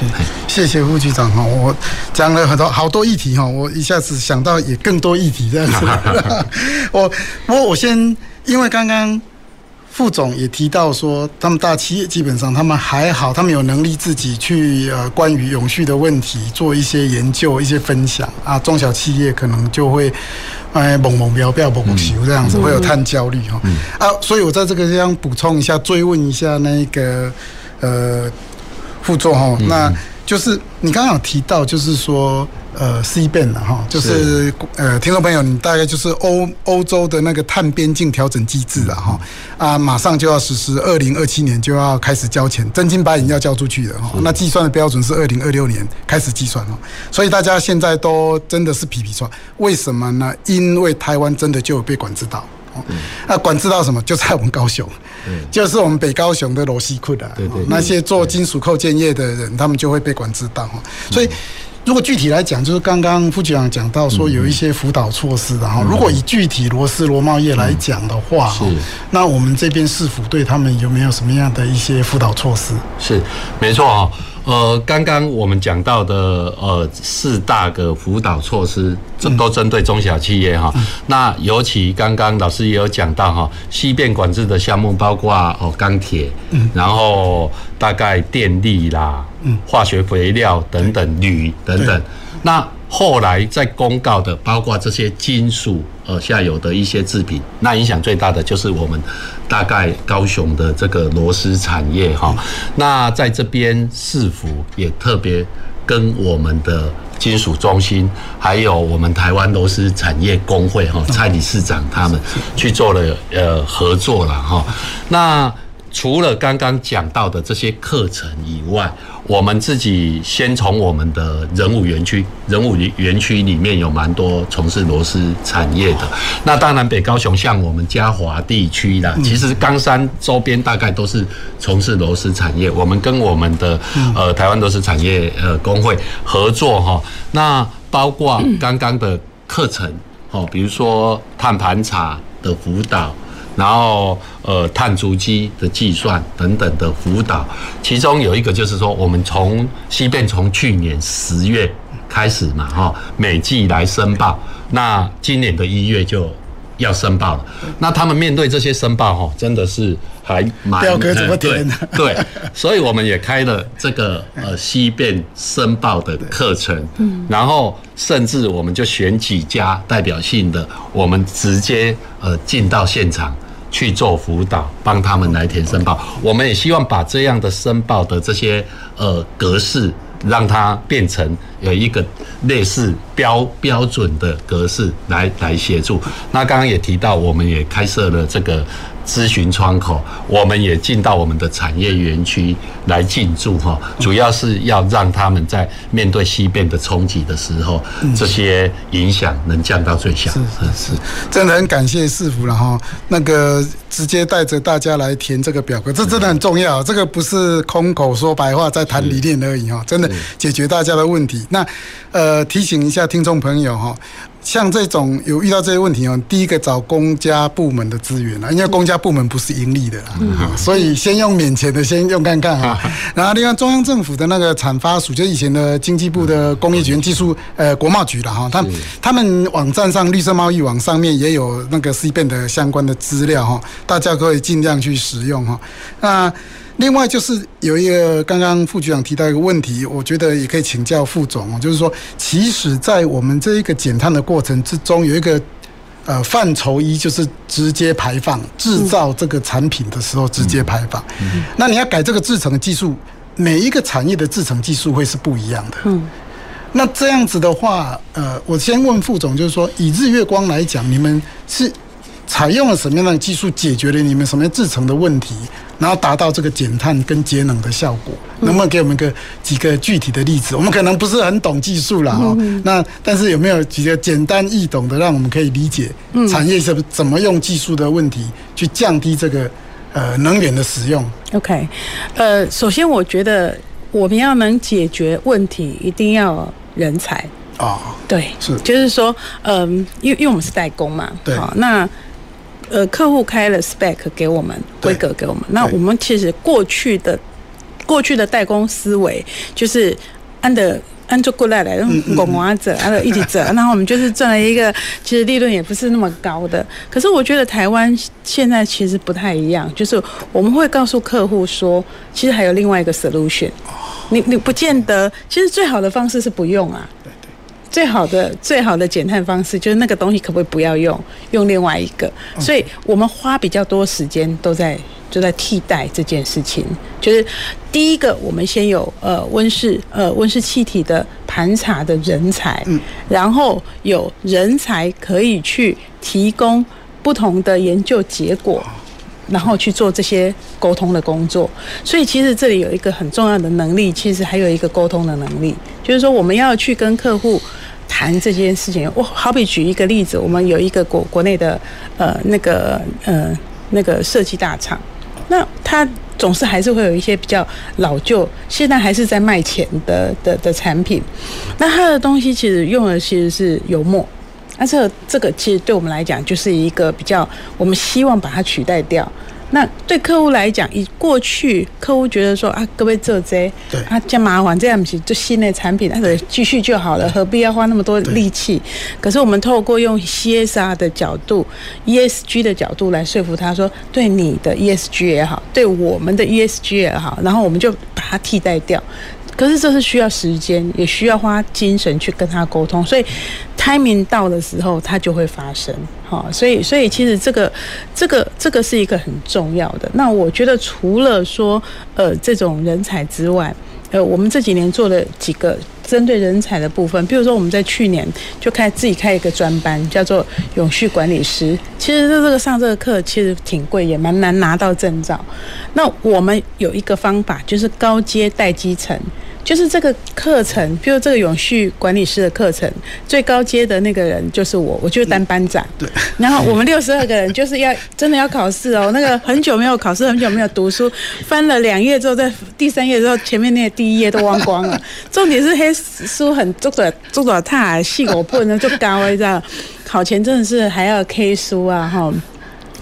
谢谢副局长哈，我讲了很多好多议题哈，我一下子想到也更多议题这样子。我不过我先，因为刚刚。副总也提到说，他们大企业基本上他们还好，他们有能力自己去呃关于永续的问题做一些研究、一些分享啊。中小企业可能就会哎懵懵标标、懵懵修这样子，会有碳焦虑哈。啊，所以我在这个地方补充一下，追问一下那个呃副总哈，那就是你刚刚有提到，就是说。呃，CBAM 哈，就是呃，听众朋友，你大概就是欧欧洲的那个碳边境调整机制了哈，啊，马上就要实施，二零二七年就要开始交钱，真金白银要交出去的哈。那计算的标准是二零二六年开始计算哦，所以大家现在都真的是皮皮剉，为什么呢？因为台湾真的就有被管制到。那管制到什么？就在我们高雄，就是我们北高雄的罗西库的，那些做金属扣件业的人，他们就会被管制到。所以。如果具体来讲，就是刚刚副局长讲到说有一些辅导措施的哈。如果以具体螺丝螺帽业来讲的话，是那我们这边市府对他们有没有什么样的一些辅导措施？是，没错哈。呃，刚刚我们讲到的呃四大个辅导措施，这都针对中小企业哈。嗯、那尤其刚刚老师也有讲到哈，西变管制的项目包括哦钢铁，嗯，然后大概电力啦，嗯，化学肥料等等铝等等，那。后来在公告的，包括这些金属呃下游的一些制品，那影响最大的就是我们大概高雄的这个螺丝产业哈。那在这边市府也特别跟我们的金属中心，还有我们台湾螺丝产业工会哈蔡理事长他们去做了呃合作了哈。那除了刚刚讲到的这些课程以外，我们自己先从我们的人武园区，仁武园区里面有蛮多从事螺丝产业的。那当然，北高雄像我们嘉华地区啦，其实冈山周边大概都是从事螺丝产业。我们跟我们的呃台湾螺丝产业呃工会合作哈，那包括刚刚的课程哦，比如说碳盘查的辅导。然后，呃，碳足迹的计算等等的辅导，其中有一个就是说，我们从西变从去年十月开始嘛，哈，每季来申报，那今年的一月就要申报了。那他们面对这些申报，哈，真的是还蛮表格怎么填的？对，*laughs* 所以我们也开了这个呃西变申报的课程，嗯，然后甚至我们就选几家代表性的，我们直接呃进到现场。去做辅导，帮他们来填申报。我们也希望把这样的申报的这些呃格式，让它变成有一个类似标标准的格式来来协助。那刚刚也提到，我们也开设了这个。咨询窗口，我们也进到我们的产业园区来进驻哈，主要是要让他们在面对西边的冲击的时候，这些影响能降到最小。是是是，真的很感谢市府了哈，那个直接带着大家来填这个表格，这真的很重要，这个不是空口说白话在谈理念而已哈，真的解决大家的问题。那呃，提醒一下听众朋友哈。像这种有遇到这些问题哦，第一个找公家部门的资源啊，因为公家部门不是盈利的啦，所以先用免钱的先用看看啊。然后另外中央政府的那个产发署，就以前的经济部的工业局技术呃国贸局了哈，他他们网站上绿色贸易网上面也有那个 CBAM 的相关的资料哈，大家可以尽量去使用哈。那另外就是有一个刚刚副局长提到一个问题，我觉得也可以请教副总哦，就是说，其实，在我们这一个减碳的过程之中，有一个呃范畴一，就是直接排放制造这个产品的时候直接排放。嗯，那你要改这个制成技术，每一个产业的制成技术会是不一样的。嗯，那这样子的话，呃，我先问副总，就是说，以日月光来讲，你们是采用了什么样的技术，解决了你们什么样制成的问题？然后达到这个减碳跟节能的效果，能不能给我们个几个具体的例子？我们可能不是很懂技术啦哈，那但是有没有几个简单易懂的，让我们可以理解产业是怎么用技术的问题去降低这个呃能源的使用？OK，呃，首先我觉得我们要能解决问题，一定要人才。啊，对，是，就是说，嗯，因为因为我们是代工嘛，对，那。呃，客户开了 spec 给我们，规格给我们。那我们其实过去的过去的代工思维就是按的按照过来来用滚瓜子，然后一起折，*laughs* 然后我们就是赚了一个其实利润也不是那么高的。可是我觉得台湾现在其实不太一样，就是我们会告诉客户说，其实还有另外一个 solution。你你不见得，其实最好的方式是不用啊。最好的最好的减碳方式就是那个东西可不可以不要用，用另外一个。所以我们花比较多时间都在就在替代这件事情。就是第一个，我们先有呃温室呃温室气体的盘查的人才，嗯，然后有人才可以去提供不同的研究结果，然后去做这些沟通的工作。所以其实这里有一个很重要的能力，其实还有一个沟通的能力，就是说我们要去跟客户。谈这件事情。我好比举一个例子，我们有一个国国内的呃那个呃那个设计大厂，那他总是还是会有一些比较老旧，现在还是在卖钱的的的产品。那他的东西其实用的其实是油墨，那这这个其实对我们来讲就是一个比较，我们希望把它取代掉。那对客户来讲，以过去客户觉得说啊，各位做这，对啊，这麻烦，这样不行，就新的产品，那得继续就好了，何必要花那么多力气？可是我们透过用 CSR 的角度、ESG 的角度来说服他说，对你的 ESG 也好，对我们的 ESG 也好，然后我们就把它替代掉。可是这是需要时间，也需要花精神去跟他沟通，所以 timing 到的时候，它就会发生。好，所以所以其实这个这个这个是一个很重要的。那我觉得除了说呃这种人才之外，呃我们这几年做了几个针对人才的部分，比如说我们在去年就开自己开一个专班，叫做永续管理师。其实这个上这个课其实挺贵，也蛮难拿到证照。那我们有一个方法，就是高阶带基层。就是这个课程，比如这个永续管理师的课程，最高阶的那个人就是我，我就是当班长。对。然后我们六十二个人就是要真的要考试哦，*laughs* 那个很久没有考试，很久没有读书，翻了两页之后，在第三页之后，前面那个第一页都忘光了。*laughs* 重点是黑书很做的做的太细，我不能就高一这样。考前真的是还要 K 书啊，哈。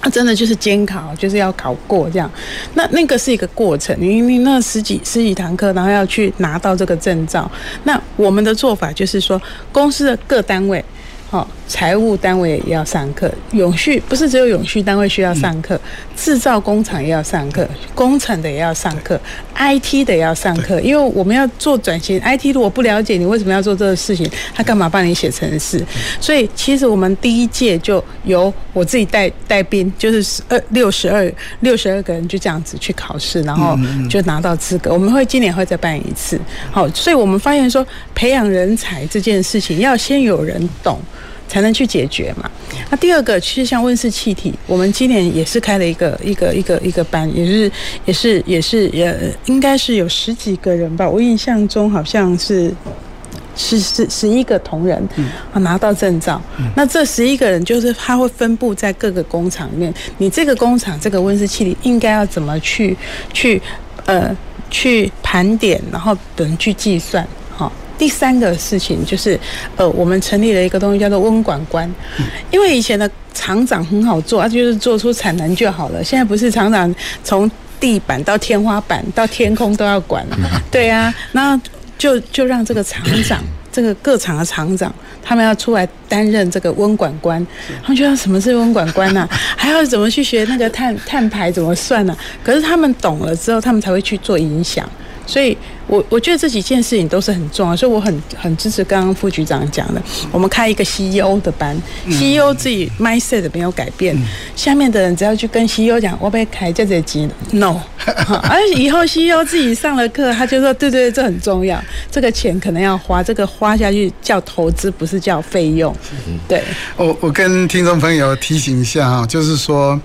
那真的就是监考，就是要考过这样。那那个是一个过程，你你那十几十几堂课，然后要去拿到这个证照。那我们的做法就是说，公司的各单位。好，财务单位也要上课，永续不是只有永续单位需要上课，制造工厂也要上课，工程的也要上课，IT 的也要上课，因为我们要做转型，IT 如果不了解你为什么要做这个事情，他干嘛帮你写程式？所以其实我们第一届就由我自己带带兵，就是二六十二六十二个人就这样子去考试，然后就拿到资格。我们会今年会再办一次。好，所以我们发现说，培养人才这件事情要先有人懂。才能去解决嘛。那第二个，其实像温室气体，我们今年也是开了一个一个一个一个班，也是也是也是也应该是有十几个人吧。我印象中好像是十十十一个同仁啊拿到证照。那这十一个人就是他会分布在各个工厂里面。你这个工厂这个温室气体应该要怎么去去呃去盘点，然后等人去计算。第三个事情就是，呃，我们成立了一个东西叫做温管官，因为以前的厂长很好做，啊，就是做出产能就好了。现在不是厂长从地板到天花板到天空都要管了，对啊，那就就让这个厂长，*coughs* 这个各厂的厂长，他们要出来担任这个温管官。他们觉得什么是温管官呢？还要怎么去学那个碳碳排怎么算呢？可是他们懂了之后，他们才会去做影响。所以我，我我觉得这几件事情都是很重要，所以我很很支持刚刚副局长讲的，我们开一个 CEO 的班，CEO 自己 mindset 没有改变，下面的人只要去跟 CEO 讲，我被开这这级 no，*laughs* 而以后 CEO 自己上了课，他就说对对对，这很重要，这个钱可能要花，这个花下去叫投资，不是叫费用。对，我我跟听众朋友提醒一下哈，就是说。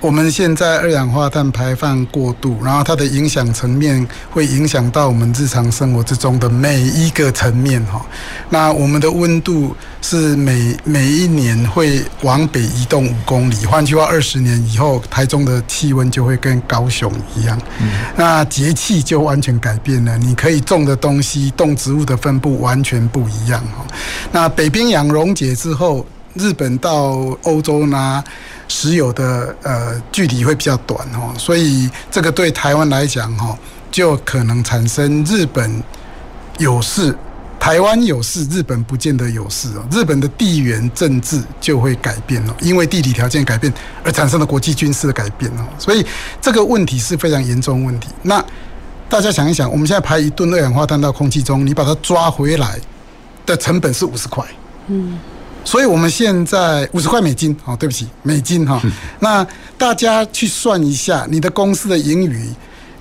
我们现在二氧化碳排放过度，然后它的影响层面会影响到我们日常生活之中的每一个层面哈。那我们的温度是每每一年会往北移动五公里，换句话，二十年以后，台中的气温就会跟高雄一样。那节气就完全改变了，你可以种的东西，动植物的分布完全不一样哈。那北冰洋溶解之后，日本到欧洲呢？石油的呃距离会比较短哦，所以这个对台湾来讲哈，就可能产生日本有事，台湾有事，日本不见得有事哦。日本的地缘政治就会改变哦，因为地理条件改变而产生的国际军事的改变哦，所以这个问题是非常严重问题。那大家想一想，我们现在排一吨二氧化碳到空气中，你把它抓回来的成本是五十块，嗯。所以，我们现在五十块美金，哦，对不起，美金哈。那大家去算一下，你的公司的盈余，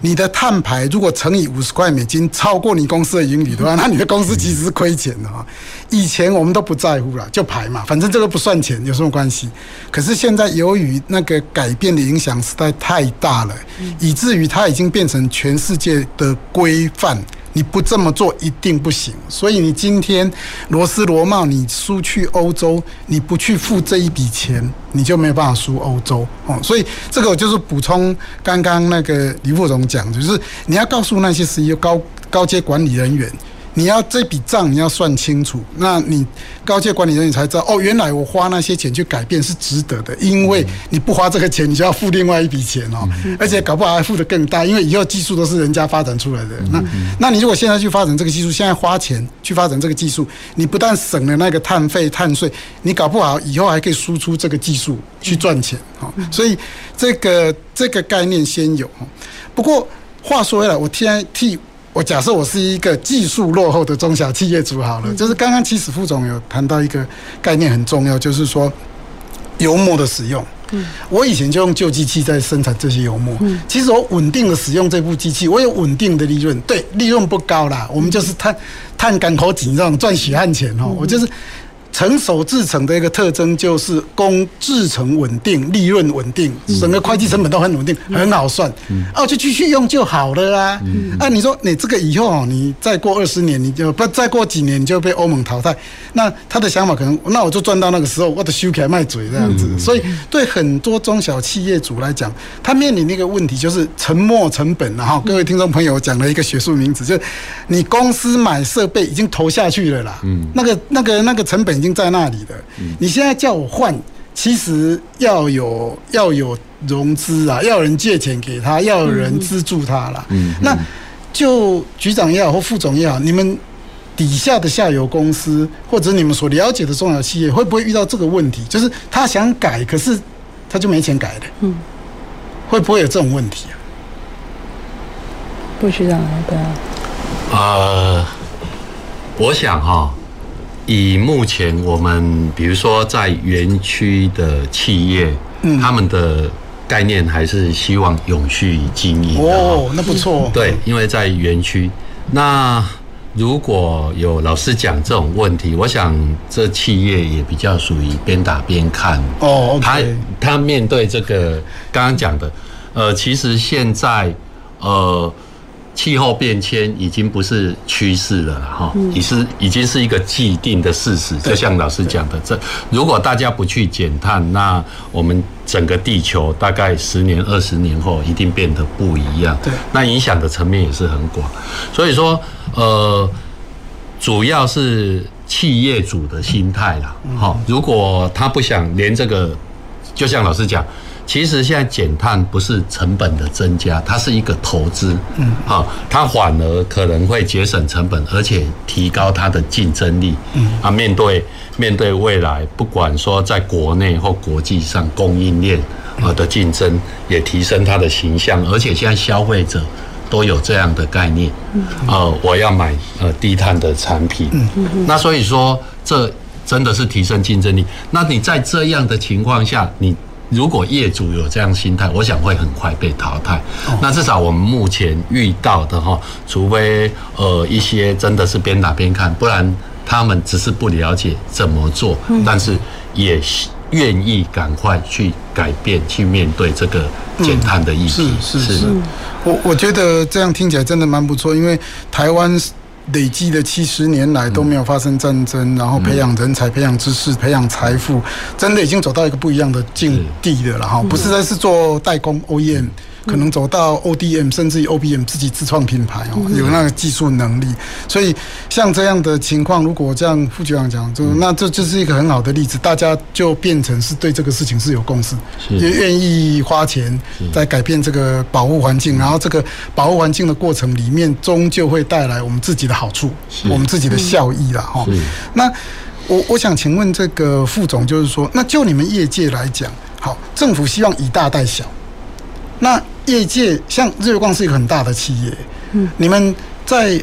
你的碳排如果乘以五十块美金，超过你公司的盈余的话，那你的公司其实是亏钱的哈。以前我们都不在乎了，就排嘛，反正这个不算钱，有什么关系？可是现在由于那个改变的影响实在太大了，以至于它已经变成全世界的规范。你不这么做一定不行。所以你今天罗斯罗茂，你输去欧洲，你不去付这一笔钱，你就没有办法输欧洲哦。所以这个就是补充刚刚那个李副总讲，就是你要告诉那些石油高高阶管理人员。你要这笔账你要算清楚，那你高阶管理人员才知道哦，原来我花那些钱去改变是值得的，因为你不花这个钱，你就要付另外一笔钱哦，而且搞不好还付的更大，因为以后技术都是人家发展出来的。那那你如果现在去发展这个技术，现在花钱去发展这个技术，你不但省了那个碳费碳税，你搞不好以后还可以输出这个技术去赚钱哦。所以这个这个概念先有。不过话说回来，我替替。我假设我是一个技术落后的中小企业主好了，就是刚刚其实副总有谈到一个概念很重要，就是说油墨的使用。嗯，我以前就用旧机器在生产这些油墨。嗯，其实我稳定的使用这部机器，我有稳定的利润。对，利润不高啦，我们就是探探港口井这种赚血汗钱哦。我就是。成熟制成的一个特征就是工制成稳定，利润稳定，整个会计成本都很稳定，很好算。哦，就继续用就好了啊。啊，你说你这个以后哦，你再过二十年，你就不再过几年，你就被欧盟淘汰。那他的想法可能，那我就赚到那个时候，我得修起来卖嘴这样子。所以对很多中小企业主来讲，他面临的一个问题就是沉没成本。然后各位听众朋友讲了一个学术名词，就是你公司买设备已经投下去了啦。嗯，那个那个那个成本。已经在那里的，你现在叫我换，其实要有要有融资啊，要有人借钱给他，要有人资助他了。嗯，那就局长也好或副总也好，你们底下的下游公司或者你们所了解的中小企业，会不会遇到这个问题？就是他想改，可是他就没钱改的。嗯，会不会有这种问题啊？不局长，对啊。呃，我想哈。以目前我们，比如说在园区的企业，嗯，他们的概念还是希望永续经营的哦，那不错。对，因为在园区，那如果有老师讲这种问题，我想这企业也比较属于边打边看哦。他他面对这个刚刚讲的，呃，其实现在呃。气候变迁已经不是趋势了哈，已是已经是一个既定的事实。就像老师讲的，这如果大家不去减碳，那我们整个地球大概十年、二十年后一定变得不一样。对，那影响的层面也是很广。所以说，呃，主要是企业主的心态啦。好，如果他不想连这个，就像老师讲。其实现在减碳不是成本的增加，它是一个投资，嗯，好，它反而可能会节省成本，而且提高它的竞争力，嗯，啊，面对面对未来，不管说在国内或国际上供应链啊的竞争，也提升它的形象，而且现在消费者都有这样的概念，嗯，呃，我要买呃低碳的产品，嗯，那所以说这真的是提升竞争力。那你在这样的情况下，你如果业主有这样心态，我想会很快被淘汰。那至少我们目前遇到的哈，除非呃一些真的是边打边看，不然他们只是不了解怎么做，但是也愿意赶快去改变，去面对这个减碳的议题。是是是，我我觉得这样听起来真的蛮不错，因为台湾。累积的七十年来都没有发生战争，然后培养人才、培养知识、培养财富，真的已经走到一个不一样的境地了。然后，不是在是做代工 OEM。可能走到 ODM 甚至于 OBM 自己自创品牌哦，有那个技术能力，所以像这样的情况，如果这样副局长讲，就那这就是一个很好的例子，大家就变成是对这个事情是有共识，也愿意花钱在改变这个保护环境，然后这个保护环境的过程里面，终究会带来我们自己的好处，我们自己的效益啦哈。那我我想请问这个副总，就是说，那就你们业界来讲，好，政府希望以大带小。那业界像日月光是一个很大的企业，嗯，你们在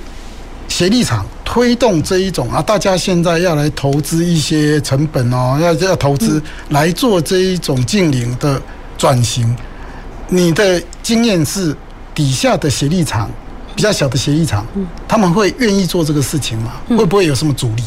协力厂推动这一种啊，大家现在要来投资一些成本哦，要要投资来做这一种近零的转型，你的经验是底下的协力厂比较小的协力厂，他们会愿意做这个事情吗？会不会有什么阻力？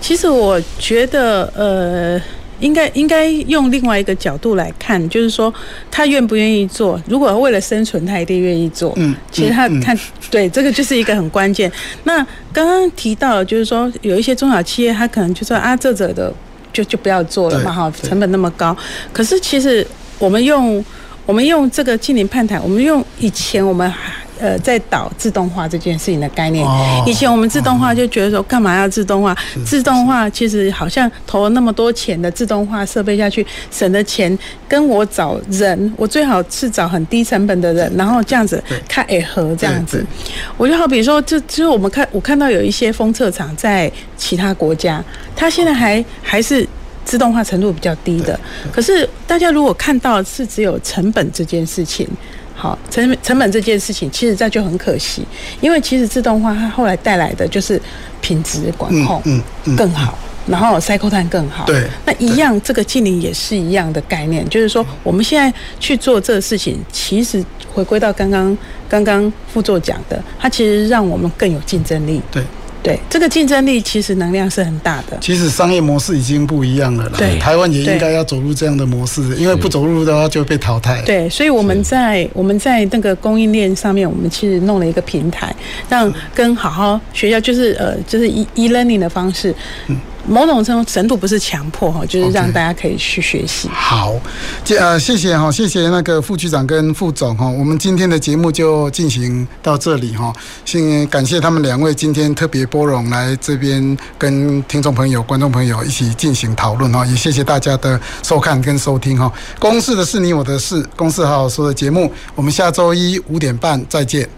其实我觉得，呃。应该应该用另外一个角度来看，就是说他愿不愿意做。如果为了生存，他一定愿意做。嗯，其实他、嗯、他对这个就是一个很关键。*laughs* 那刚刚提到，就是说有一些中小企业，他可能就说啊，这者的就就不要做了嘛，哈，成本那么高。可是其实我们用我们用这个净零碳排，我们用以前我们。呃，在导自动化这件事情的概念，以前我们自动化就觉得说，干嘛要自动化？自动化其实好像投了那么多钱的自动化设备下去，省的钱跟我找人，我最好是找很低成本的人，然后这样子看诶合这样子。我就好比说，就就是我们看我看到有一些封测厂在其他国家，它现在还还是自动化程度比较低的。可是大家如果看到是只有成本这件事情。好，成成本这件事情，其实这就很可惜，因为其实自动化它后来带来的就是品质管控更好，然后 cycle time 更好。对，那一样这个净零也是一样的概念，就是说我们现在去做这个事情，其实回归到刚刚刚刚副座讲的，它其实让我们更有竞争力。对。对，这个竞争力其实能量是很大的。其实商业模式已经不一样了啦。对，台湾也应该要走入这样的模式，因为不走入的话就被淘汰。对，所以我们在我们在那个供应链上面，我们其实弄了一个平台，让跟好好学校就是呃就是 e e learning 的方式。嗯。某种程度程度不是强迫哈，就是让大家可以去学习。Okay. 好，呃，谢谢哈，谢谢那个副局长跟副总哈，我们今天的节目就进行到这里哈。先感谢他们两位今天特别拨冗来这边跟听众朋友、观众朋友一起进行讨论哈，也谢谢大家的收看跟收听哈。公事的事你我的事，公事好好说的节目，我们下周一五点半再见。